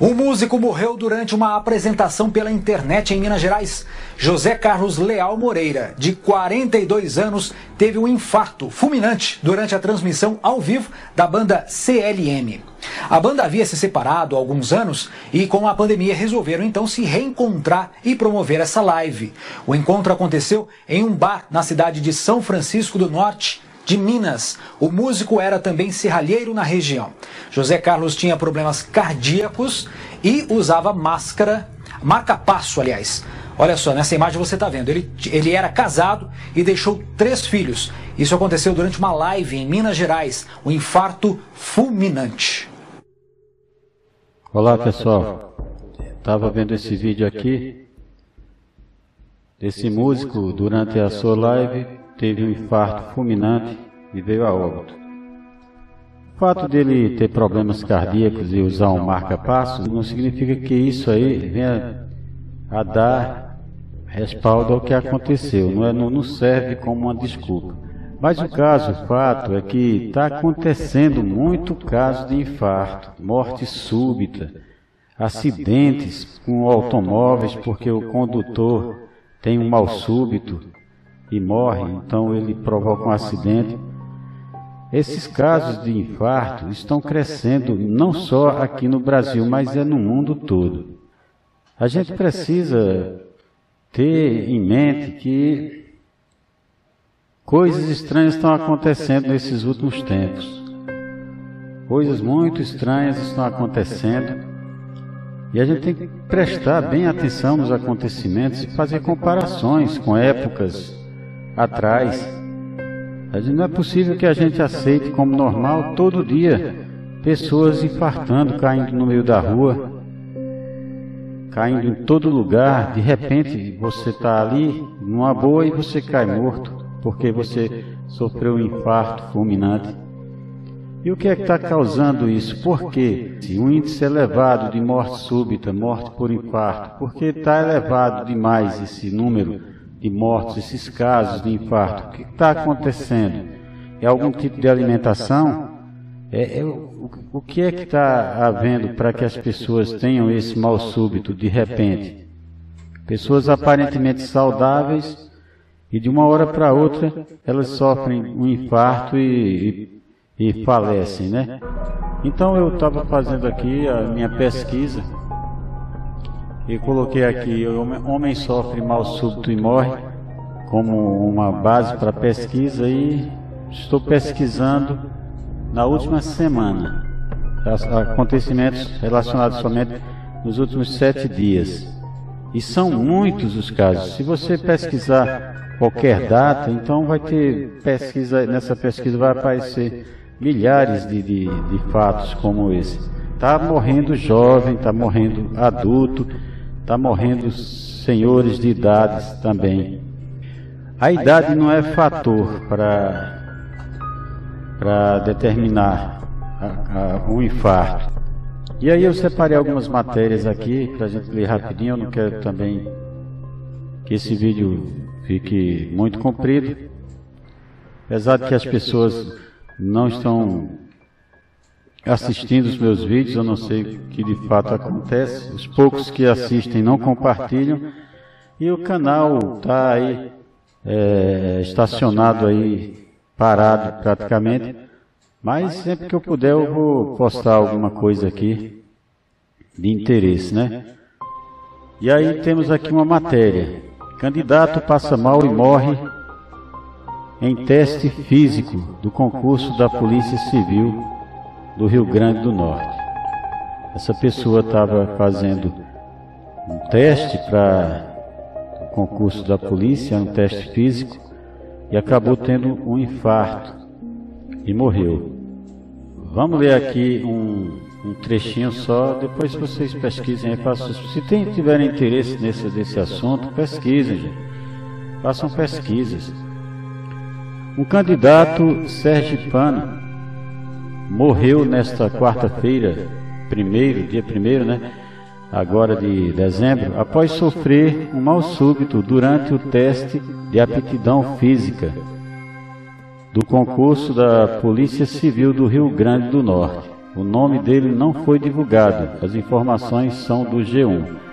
Um músico morreu durante uma apresentação pela internet em Minas Gerais. José Carlos Leal Moreira, de 42 anos, teve um infarto fulminante durante a transmissão ao vivo da banda CLM. A banda havia se separado há alguns anos e, com a pandemia, resolveram então se reencontrar e promover essa live. O encontro aconteceu em um bar na cidade de São Francisco do Norte, de Minas. O músico era também serralheiro na região. José Carlos tinha problemas cardíacos e usava máscara, marca-passo, aliás. Olha só, nessa imagem você está vendo, ele, ele era casado e deixou três filhos. Isso aconteceu durante uma live em Minas Gerais, um infarto fulminante. Olá pessoal, estava vendo esse vídeo aqui desse músico durante a sua live teve um infarto fulminante e veio a óbito. O fato dele ter problemas cardíacos e usar um marca-passo não significa que isso aí venha a dar respaldo ao que aconteceu, não, é, não serve como uma desculpa. Mas o caso, o fato, é que está acontecendo muito caso de infarto, morte súbita, acidentes com automóveis porque o condutor tem um mal súbito, e morre, então ele provoca um acidente. Esses casos de infarto estão crescendo não só aqui no Brasil, mas é no mundo todo. A gente precisa ter em mente que coisas estranhas estão acontecendo nesses últimos tempos. Coisas muito estranhas estão acontecendo. E a gente tem que prestar bem atenção nos acontecimentos e fazer comparações com épocas atrás. Não é possível que a gente aceite como normal todo dia pessoas infartando, caindo no meio da rua, caindo em todo lugar. De repente você está ali numa boa e você cai morto porque você sofreu um infarto fulminante. E o que é que está causando isso? Por quê? Se um índice elevado de morte súbita, morte por infarto, porque está elevado demais esse número de mortes, esses casos de infarto, o que está acontecendo? É algum tipo de alimentação? É, é o, o que é que está havendo para que as pessoas tenham esse mal súbito de repente? Pessoas aparentemente saudáveis e de uma hora para outra elas sofrem um infarto e, e, e falecem, né? Então eu estava fazendo aqui a minha pesquisa e coloquei aqui: Homem sofre mal súbito e morre, como uma base para pesquisa, e estou pesquisando na última semana acontecimentos relacionados somente nos últimos sete dias. E são muitos os casos. Se você pesquisar qualquer data, então vai ter pesquisa, nessa pesquisa vai aparecer milhares de, de, de fatos como esse. Está morrendo jovem, está morrendo adulto, está morrendo senhores de idades também. A idade não é fator para determinar o um infarto. E aí eu separei algumas matérias aqui para a gente ler rapidinho. Eu não quero também que esse vídeo fique muito comprido. Apesar de que as pessoas não estão assistindo os meus vídeos, eu não sei o que de fato acontece. Os poucos que assistem não compartilham. E o canal está aí é, estacionado aí, parado praticamente. Mas sempre que eu puder eu vou postar alguma coisa aqui de interesse, né? E aí temos aqui uma matéria. Candidato passa mal e morre em teste físico do concurso da Polícia Civil do Rio Grande do Norte. Essa pessoa estava fazendo um teste para o concurso da polícia, um teste físico, e acabou tendo um infarto e morreu. Vamos ler aqui um, um trechinho só, depois vocês pesquisem aí, se tem, tiverem interesse nesse, assunto, pesquisem, gente. façam pesquisas. Um candidato sergipano morreu nesta quarta-feira, primeiro, dia primeiro, né? Agora de dezembro, após sofrer um mal súbito durante o teste de aptidão física do concurso da Polícia Civil do Rio Grande do Norte. O nome dele não foi divulgado. As informações são do G1.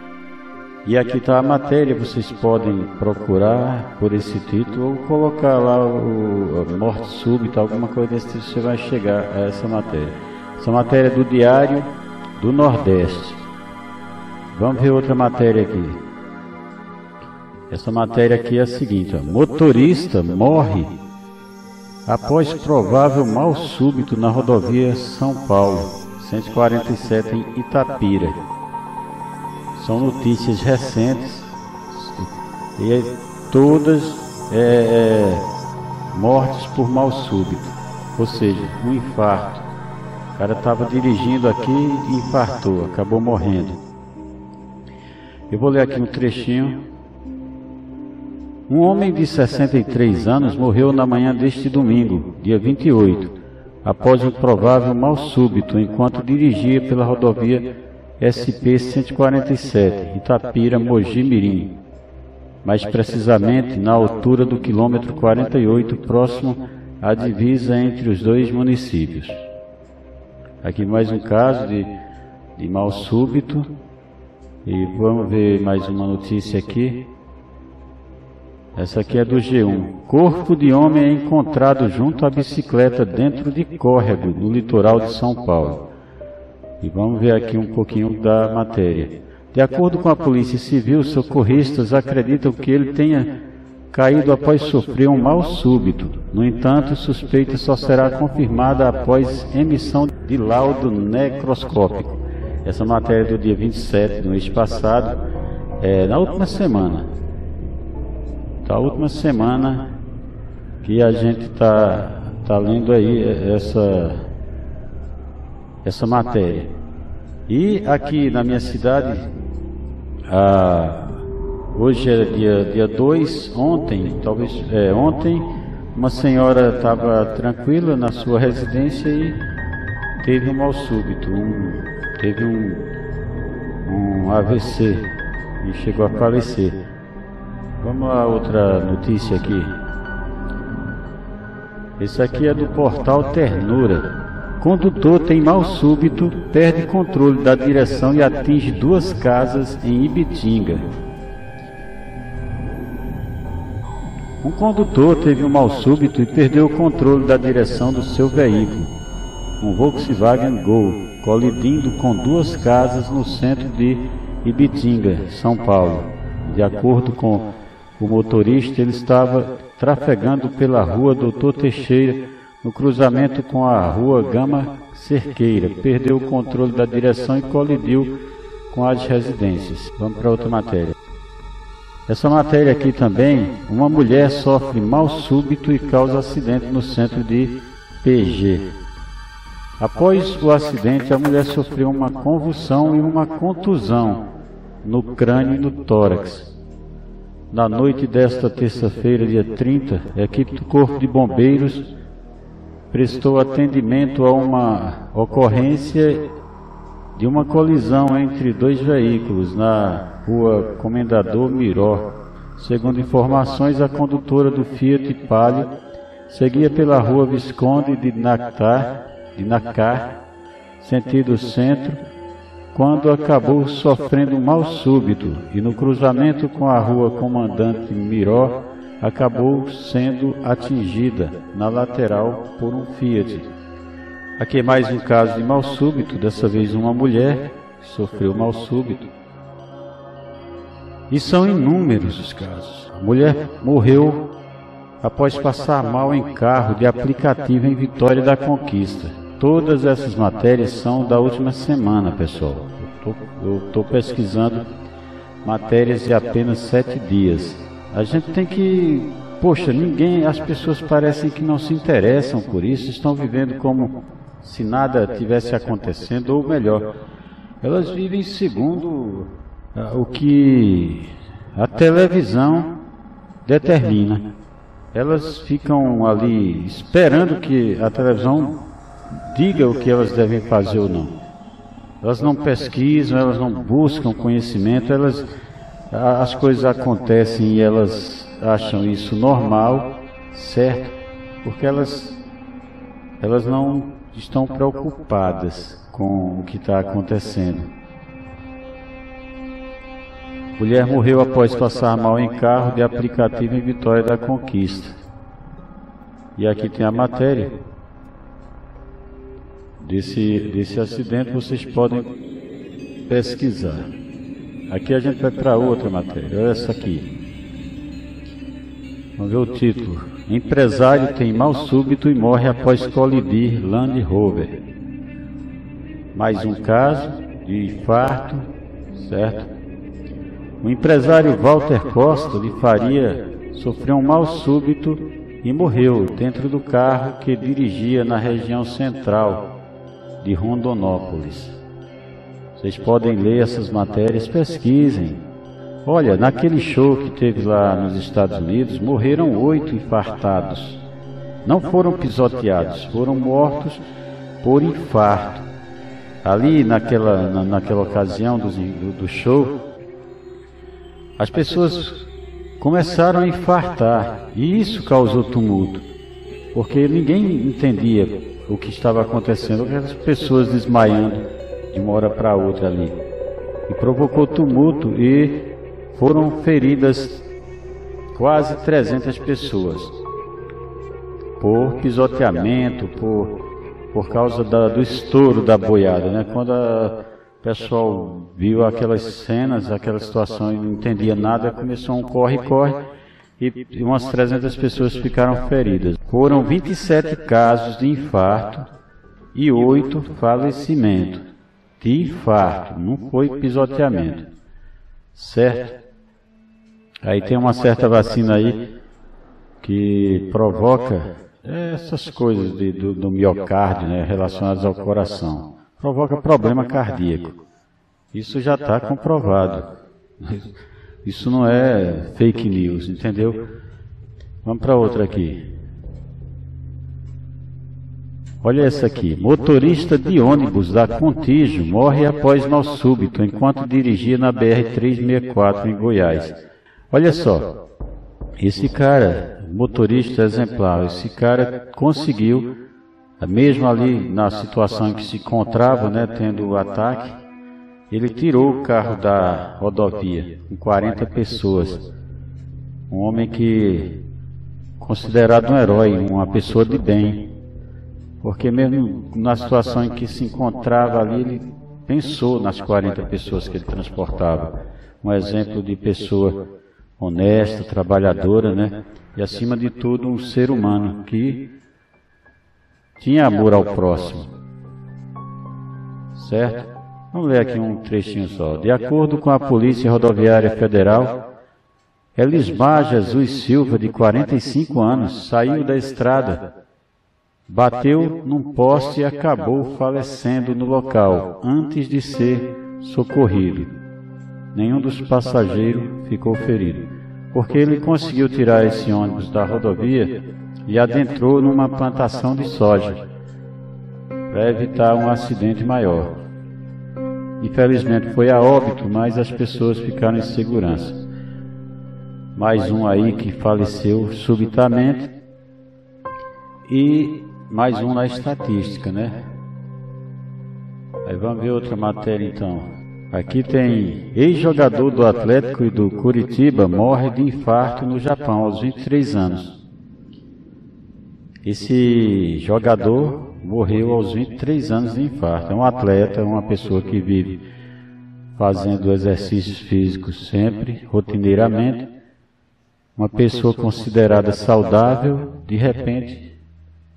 E aqui está a matéria, vocês podem procurar por esse título ou colocar lá o, morte súbita, alguma coisa desse tipo, você vai chegar a essa matéria. Essa matéria é do Diário do Nordeste. Vamos ver outra matéria aqui. Essa matéria aqui é a seguinte: ó. motorista morre após provável mal súbito na rodovia São Paulo, 147 em Itapira. São notícias recentes e é todas é, é, mortes por mal súbito, ou seja, um infarto. O cara estava dirigindo aqui e infartou, acabou morrendo. Eu vou ler aqui um trechinho um homem de 63 anos morreu na manhã deste domingo, dia 28, após um provável mal súbito enquanto dirigia pela rodovia SP-147, Itapira, Mogi Mirim. Mais precisamente na altura do quilômetro 48, próximo à divisa entre os dois municípios. Aqui mais um caso de, de mal súbito. E vamos ver mais uma notícia aqui. Essa aqui é do G1. Corpo de homem é encontrado junto à bicicleta dentro de córrego no litoral de São Paulo. E vamos ver aqui um pouquinho da matéria. De acordo com a Polícia Civil, socorristas acreditam que ele tenha caído após sofrer um mal súbito. No entanto, suspeita só será confirmada após emissão de laudo necroscópico. Essa matéria do dia 27 do mês passado, é, na última semana da última semana que a gente está tá lendo aí essa, essa matéria. E aqui na minha cidade, a, hoje é dia 2, dia ontem, talvez é, ontem, uma senhora estava tranquila na sua residência e teve um mal súbito, um, teve um, um AVC e chegou a falecer. Vamos a outra notícia aqui. Esse aqui é do portal Ternura. Condutor tem mal súbito, perde controle da direção e atinge duas casas em Ibitinga. Um condutor teve um mal súbito e perdeu o controle da direção do seu veículo, um Volkswagen Gol, colidindo com duas casas no centro de Ibitinga, São Paulo. De acordo com o motorista ele estava trafegando pela rua Doutor Teixeira, no cruzamento com a rua Gama Cerqueira. Perdeu o controle da direção e colidiu com as residências. Vamos para outra matéria. Essa matéria aqui também, uma mulher sofre mal súbito e causa acidente no centro de PG. Após o acidente, a mulher sofreu uma convulsão e uma contusão no crânio e no tórax. Na noite desta terça-feira, dia 30, a equipe do Corpo de Bombeiros prestou atendimento a uma ocorrência de uma colisão entre dois veículos na rua Comendador Miró. Segundo informações, a condutora do Fiat Palio seguia pela rua Visconde de Nacar, de Nacar sentido centro, quando acabou sofrendo um mal súbito e no cruzamento com a rua Comandante Miró acabou sendo atingida na lateral por um Fiat. Aqui é mais um caso de mal súbito, dessa vez uma mulher sofreu mal súbito. E são inúmeros os casos. A mulher morreu após passar mal em carro de aplicativo em Vitória da Conquista. Todas essas matérias são da última semana, pessoal. Eu estou pesquisando matérias de apenas sete dias. A gente tem que. Poxa, ninguém. As pessoas parecem que não se interessam por isso, estão vivendo como se nada tivesse acontecendo, ou melhor, elas vivem segundo uh, o que a televisão determina. Elas ficam ali esperando que a televisão diga o que elas devem fazer ou não. Elas não pesquisam, elas não buscam conhecimento, elas as coisas acontecem e elas acham isso normal, certo? Porque elas elas não estão preocupadas com o que está acontecendo. Mulher morreu após passar mal em carro de aplicativo em Vitória da Conquista. E aqui tem a matéria desse, desse acidente, vocês podem pesquisar. Aqui a gente vai para outra matéria, olha essa aqui. Vamos ver o título. Empresário tem mal súbito e morre após colidir Land Rover. Mais um caso de infarto, certo? O empresário Walter Costa de Faria sofreu um mal súbito e morreu dentro do carro que dirigia na região central de Rondonópolis. Vocês podem ler essas matérias, pesquisem. Olha, naquele show que teve lá nos Estados Unidos, morreram oito infartados. Não foram pisoteados, foram mortos por infarto. Ali naquela, na, naquela ocasião do, do, show, as pessoas começaram a infartar e isso causou tumulto, porque ninguém entendia o que estava acontecendo, aquelas pessoas desmaiando de uma hora para outra ali. E provocou tumulto e foram feridas quase 300 pessoas por pisoteamento, por, por causa da, do estouro da boiada, né? Quando a, pessoal viu aquelas cenas, aquela situação e não entendia nada, começou um corre-corre e umas 300 pessoas ficaram feridas. Foram 27 casos de infarto e 8 falecimentos. Infarto, não foi pisoteamento. Certo? Aí tem uma certa vacina aí que provoca essas coisas de, do, do miocárdio né, relacionadas ao coração provoca problema cardíaco. Isso já está comprovado. Isso não é fake news, entendeu? Vamos para outra aqui. Olha essa aqui. Motorista de ônibus da Contígio morre após mal súbito enquanto dirigia na BR-364 em Goiás. Olha só. Esse cara, motorista exemplar, esse cara conseguiu mesmo ali na situação em que se encontrava, né, tendo o ataque, ele tirou o carro da rodovia com 40 pessoas. Um homem que considerado um herói, uma pessoa de bem, porque mesmo na situação em que se encontrava ali, ele pensou nas 40 pessoas que ele transportava. Um exemplo de pessoa honesta, trabalhadora, né? E acima de tudo, um ser humano que tinha amor ao próximo. Certo? Vamos ler aqui um trechinho só. De acordo com a Polícia Rodoviária Federal, Elismar Jesus Silva, de 45 anos, saiu da estrada, bateu num poste e acabou falecendo no local, antes de ser socorrido. Nenhum dos passageiros ficou ferido, porque ele conseguiu tirar esse ônibus da rodovia e adentrou numa plantação de soja para evitar um acidente maior. Infelizmente foi a óbito, mas as pessoas ficaram em segurança. Mais um aí que faleceu subitamente e mais um na estatística, né? Aí vamos ver outra matéria então. Aqui tem ex-jogador do Atlético e do Curitiba morre de infarto no Japão aos 23 anos. Esse jogador morreu aos 23 anos de infarto. É um atleta, uma pessoa que vive fazendo exercícios físicos sempre, rotineiramente. Uma pessoa considerada saudável, de repente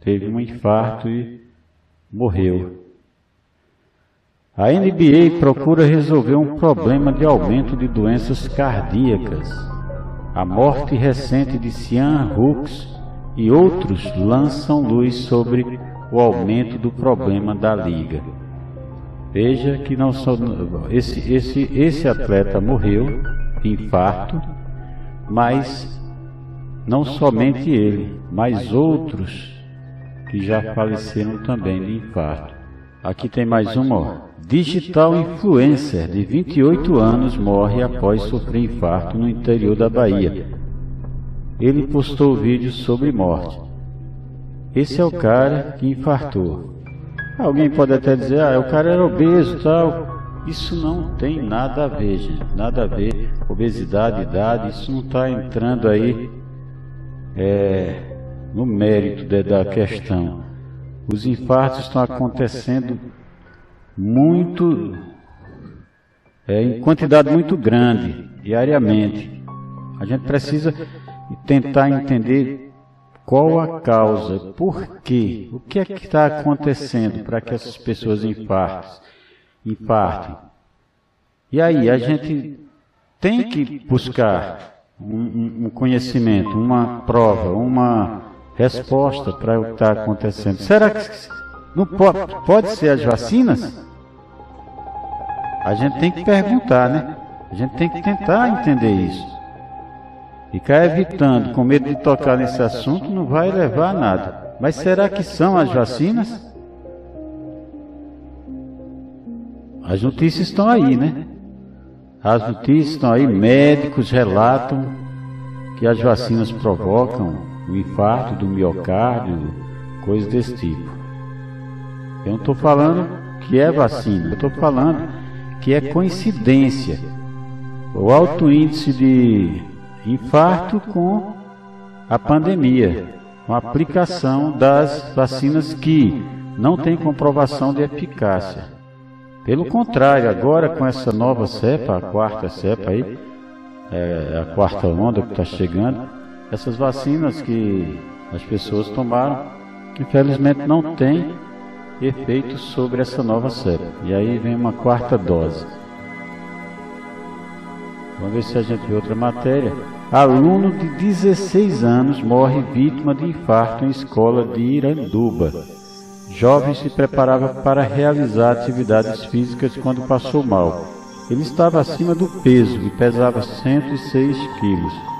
teve um infarto e morreu. A NBA procura resolver um problema de aumento de doenças cardíacas. A morte recente de Cian Hooks e outros lançam luz sobre o aumento do problema da liga. Veja que não só esse, esse, esse atleta morreu de infarto, mas não somente ele, mas outros que já faleceram também de infarto. Aqui tem mais uma. Digital influencer de 28 anos morre após sofrer infarto no interior da Bahia ele postou vídeos sobre morte. Esse é o cara que infartou. Alguém pode até dizer, ah, o cara era obeso tal. Isso não tem nada a ver, gente. Nada a ver. Obesidade, idade, isso não está entrando aí é, no mérito de, da questão. Os infartos estão acontecendo muito, é, em quantidade muito grande, diariamente. A gente precisa tentar entender qual a causa, por quê, o que é que está acontecendo para que essas pessoas infartem, infartem. E aí, a gente tem que buscar um, um conhecimento, uma prova, uma resposta para o que está acontecendo. Será que não pode, pode ser as vacinas? A gente tem que perguntar, né? A gente tem que tentar entender isso. Ficar evitando, com medo de tocar nesse assunto, não vai levar a nada. Mas será que são as vacinas? As notícias estão aí, né? As notícias estão aí, médicos relatam que as vacinas provocam o infarto do miocárdio, coisas desse tipo. Eu não estou falando que é vacina, eu estou falando que é coincidência. O alto índice de infarto com a pandemia, com a aplicação das vacinas que não tem comprovação de eficácia. Pelo contrário, agora com essa nova cepa, a quarta cepa aí, é, a quarta onda que está chegando, essas vacinas que as pessoas tomaram, infelizmente não tem efeitos sobre essa nova cepa. E aí vem uma quarta dose. Vamos ver se a gente vê outra matéria. Aluno de 16 anos morre vítima de infarto em escola de Iranduba. Jovem se preparava para realizar atividades físicas quando passou mal. Ele estava acima do peso e pesava 106 quilos.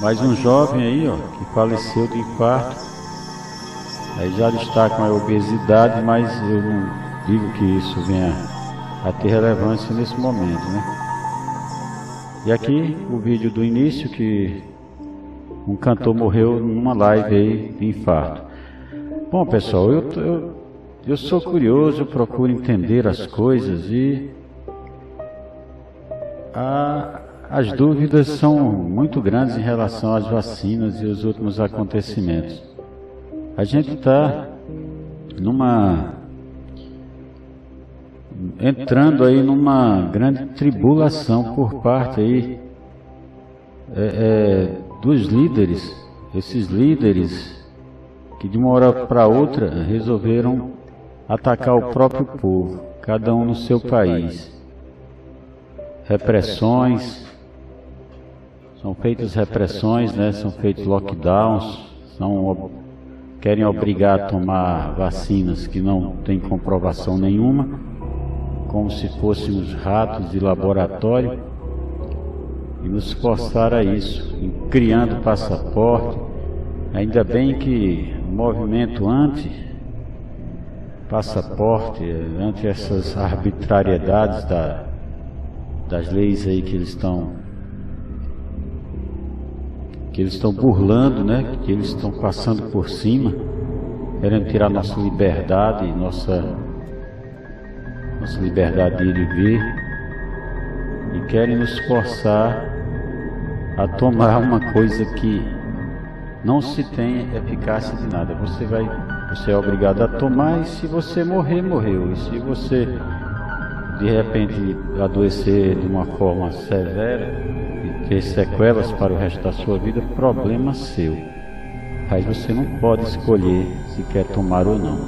Mais um jovem aí, ó, que faleceu de infarto. Aí já destacam a obesidade, mas eu não digo que isso venha a ter relevância nesse momento, né? E aqui o vídeo do início que um cantor morreu numa live aí de infarto. Bom pessoal, eu, eu, eu sou curioso, eu procuro entender as coisas e a, as dúvidas são muito grandes em relação às vacinas e os últimos acontecimentos. A gente está numa entrando aí numa grande tribulação por parte aí é, é, dos líderes, esses líderes que de uma hora para outra resolveram atacar o próprio povo, cada um no seu país. Repressões, são feitas repressões, né? São feitos lockdowns, são querem obrigar a tomar vacinas que não têm comprovação nenhuma como se fôssemos ratos de laboratório e nos forçar a isso, criando passaporte. Ainda bem que o movimento anti passaporte, ante essas arbitrariedades da, das leis aí que eles estão que eles estão burlando, né? Que eles estão passando por cima, querendo tirar nossa liberdade, nossa nossa liberdade de ir e vir, e querem nos forçar a tomar uma coisa que não se tem eficácia de nada. Você vai, você é obrigado a tomar e se você morrer, morreu. E se você de repente adoecer de uma forma severa ter sequelas para o resto da sua vida, problema seu. Mas você não pode escolher se quer tomar ou não.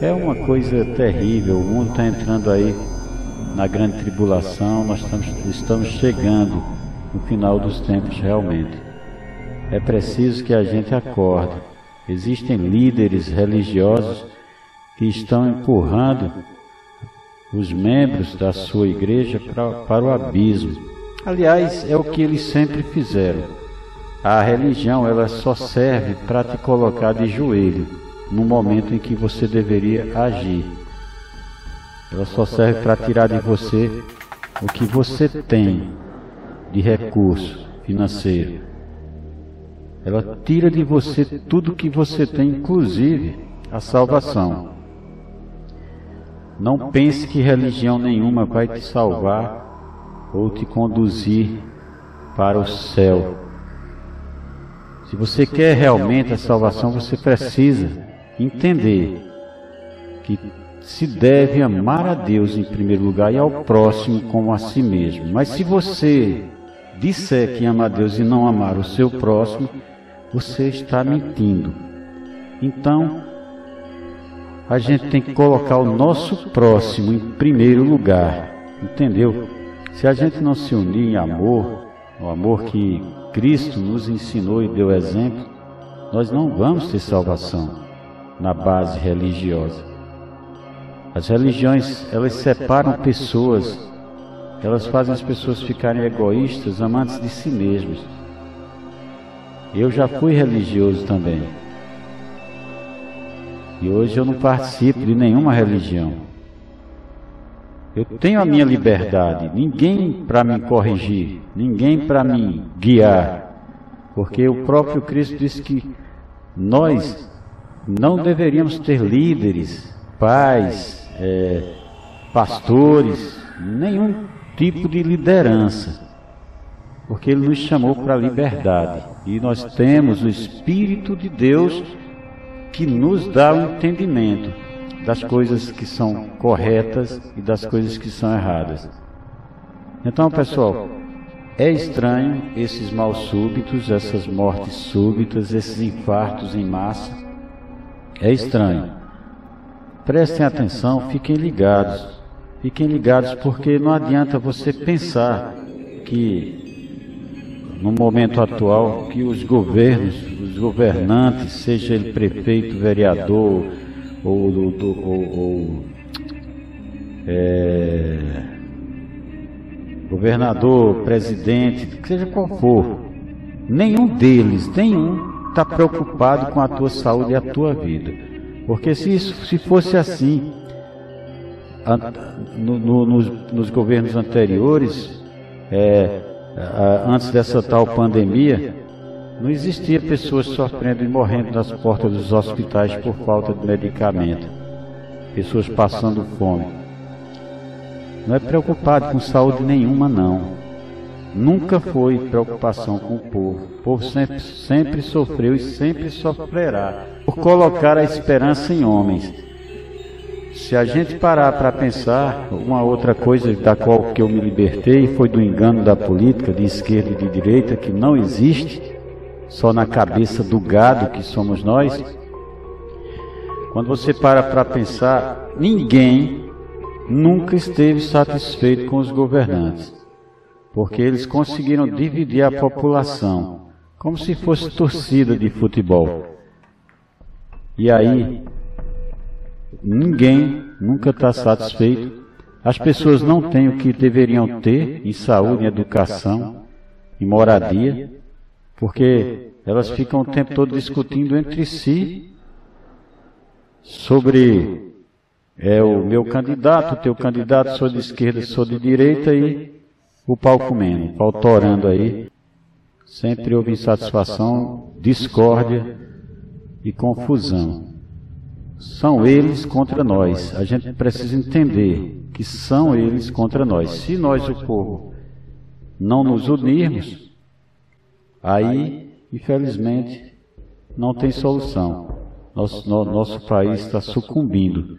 É uma coisa terrível, o mundo está entrando aí na grande tribulação, nós estamos, estamos chegando no final dos tempos realmente. É preciso que a gente acorde. Existem líderes religiosos que estão empurrando os membros da sua igreja pra, para o abismo. Aliás, é o que eles sempre fizeram. A religião ela só serve para te colocar de joelho no momento em que você deveria agir. Ela só serve para tirar de você o que você tem de recurso financeiro. Ela tira de você tudo que você tem, inclusive a salvação. Não pense que religião nenhuma vai te salvar ou te conduzir para o céu. Se você quer realmente a salvação, você precisa entender que se deve amar a Deus em primeiro lugar e ao próximo como a si mesmo. Mas se você disser que ama a Deus e não amar o seu próximo, você está mentindo. Então, a gente tem que colocar o nosso próximo em primeiro lugar, entendeu? Se a gente não se unir em amor, o amor que Cristo nos ensinou e deu exemplo, nós não vamos ter salvação na base religiosa. As religiões, elas separam pessoas, elas fazem as pessoas ficarem egoístas, amantes de si mesmas. Eu já fui religioso também. E hoje eu não participo de nenhuma religião. Eu tenho a minha liberdade, ninguém para me corrigir, ninguém para me guiar. Porque o próprio Cristo disse que nós não deveríamos ter líderes, pais, é, pastores, nenhum tipo de liderança, porque Ele nos chamou para a liberdade. E nós temos o Espírito de Deus que nos dá o entendimento das coisas que são corretas e das coisas que são erradas. Então, pessoal, é estranho esses mal súbitos, essas mortes súbitas, esses infartos em massa. É estranho. Prestem atenção, fiquem ligados. Fiquem ligados porque não adianta você pensar que no momento atual que os governos, os governantes, seja ele prefeito, vereador ou, ou, ou, ou é, governador, presidente, seja qual for, nenhum deles, nenhum está preocupado com a tua saúde e a tua vida. Porque se, isso, se fosse assim, no, no, nos, nos, governos anteriores, é, antes dessa tal pandemia, não existia pessoas sofrendo e morrendo nas portas dos hospitais por falta de medicamento, pessoas passando fome. Não é preocupado com saúde nenhuma, não nunca foi preocupação com o povo. O povo sempre, sempre sofreu e sempre sofrerá por colocar a esperança em homens. Se a gente parar para pensar, uma outra coisa da qual que eu me libertei foi do engano da política de esquerda e de direita que não existe, só na cabeça do gado que somos nós. Quando você para para pensar, ninguém nunca esteve satisfeito com os governantes porque eles conseguiram dividir a população, como se fosse torcida de futebol. E aí, ninguém nunca está satisfeito. As pessoas não têm o que deveriam ter em saúde, em educação, em moradia, porque elas ficam o tempo todo discutindo entre si sobre é o meu candidato, o teu candidato, sou de esquerda, sou de direita e o pau comendo, o pau torando aí. Sempre houve insatisfação, discórdia e confusão. São eles contra nós. A gente precisa entender que são eles contra nós. Se nós, o povo, não nos unirmos, aí, infelizmente, não tem solução. Nosso, no, nosso país está sucumbindo.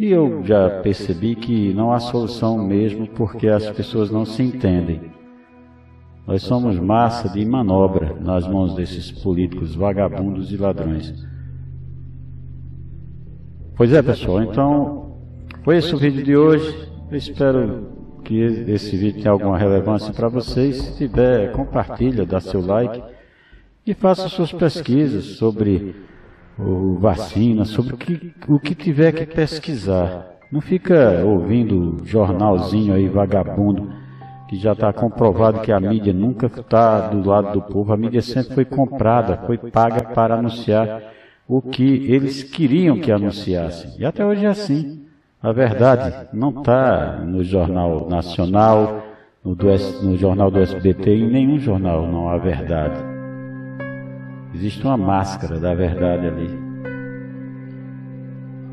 E eu já percebi que não há solução mesmo porque as pessoas não se entendem. Nós somos massa de manobra nas mãos desses políticos vagabundos e ladrões. Pois é, pessoal, então foi esse o vídeo de hoje. Eu espero que esse vídeo tenha alguma relevância para vocês. Se tiver, compartilha, dá seu like e faça suas pesquisas sobre ou vacina, sobre o que, o que tiver que pesquisar. Não fica ouvindo jornalzinho aí vagabundo, que já está comprovado que a mídia nunca está do lado do povo. A mídia sempre foi comprada, foi paga para anunciar o que eles queriam que anunciassem. E até hoje é assim. A verdade não está no Jornal Nacional, no, do, no Jornal do SBT, em nenhum jornal não há verdade. Existe uma máscara da verdade ali.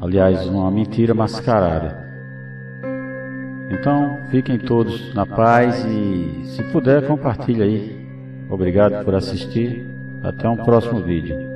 aliás, uma mentira mascarada. Então, fiquem todos na paz e, se puder, compartilhe aí. Obrigado por assistir. Até um próximo vídeo.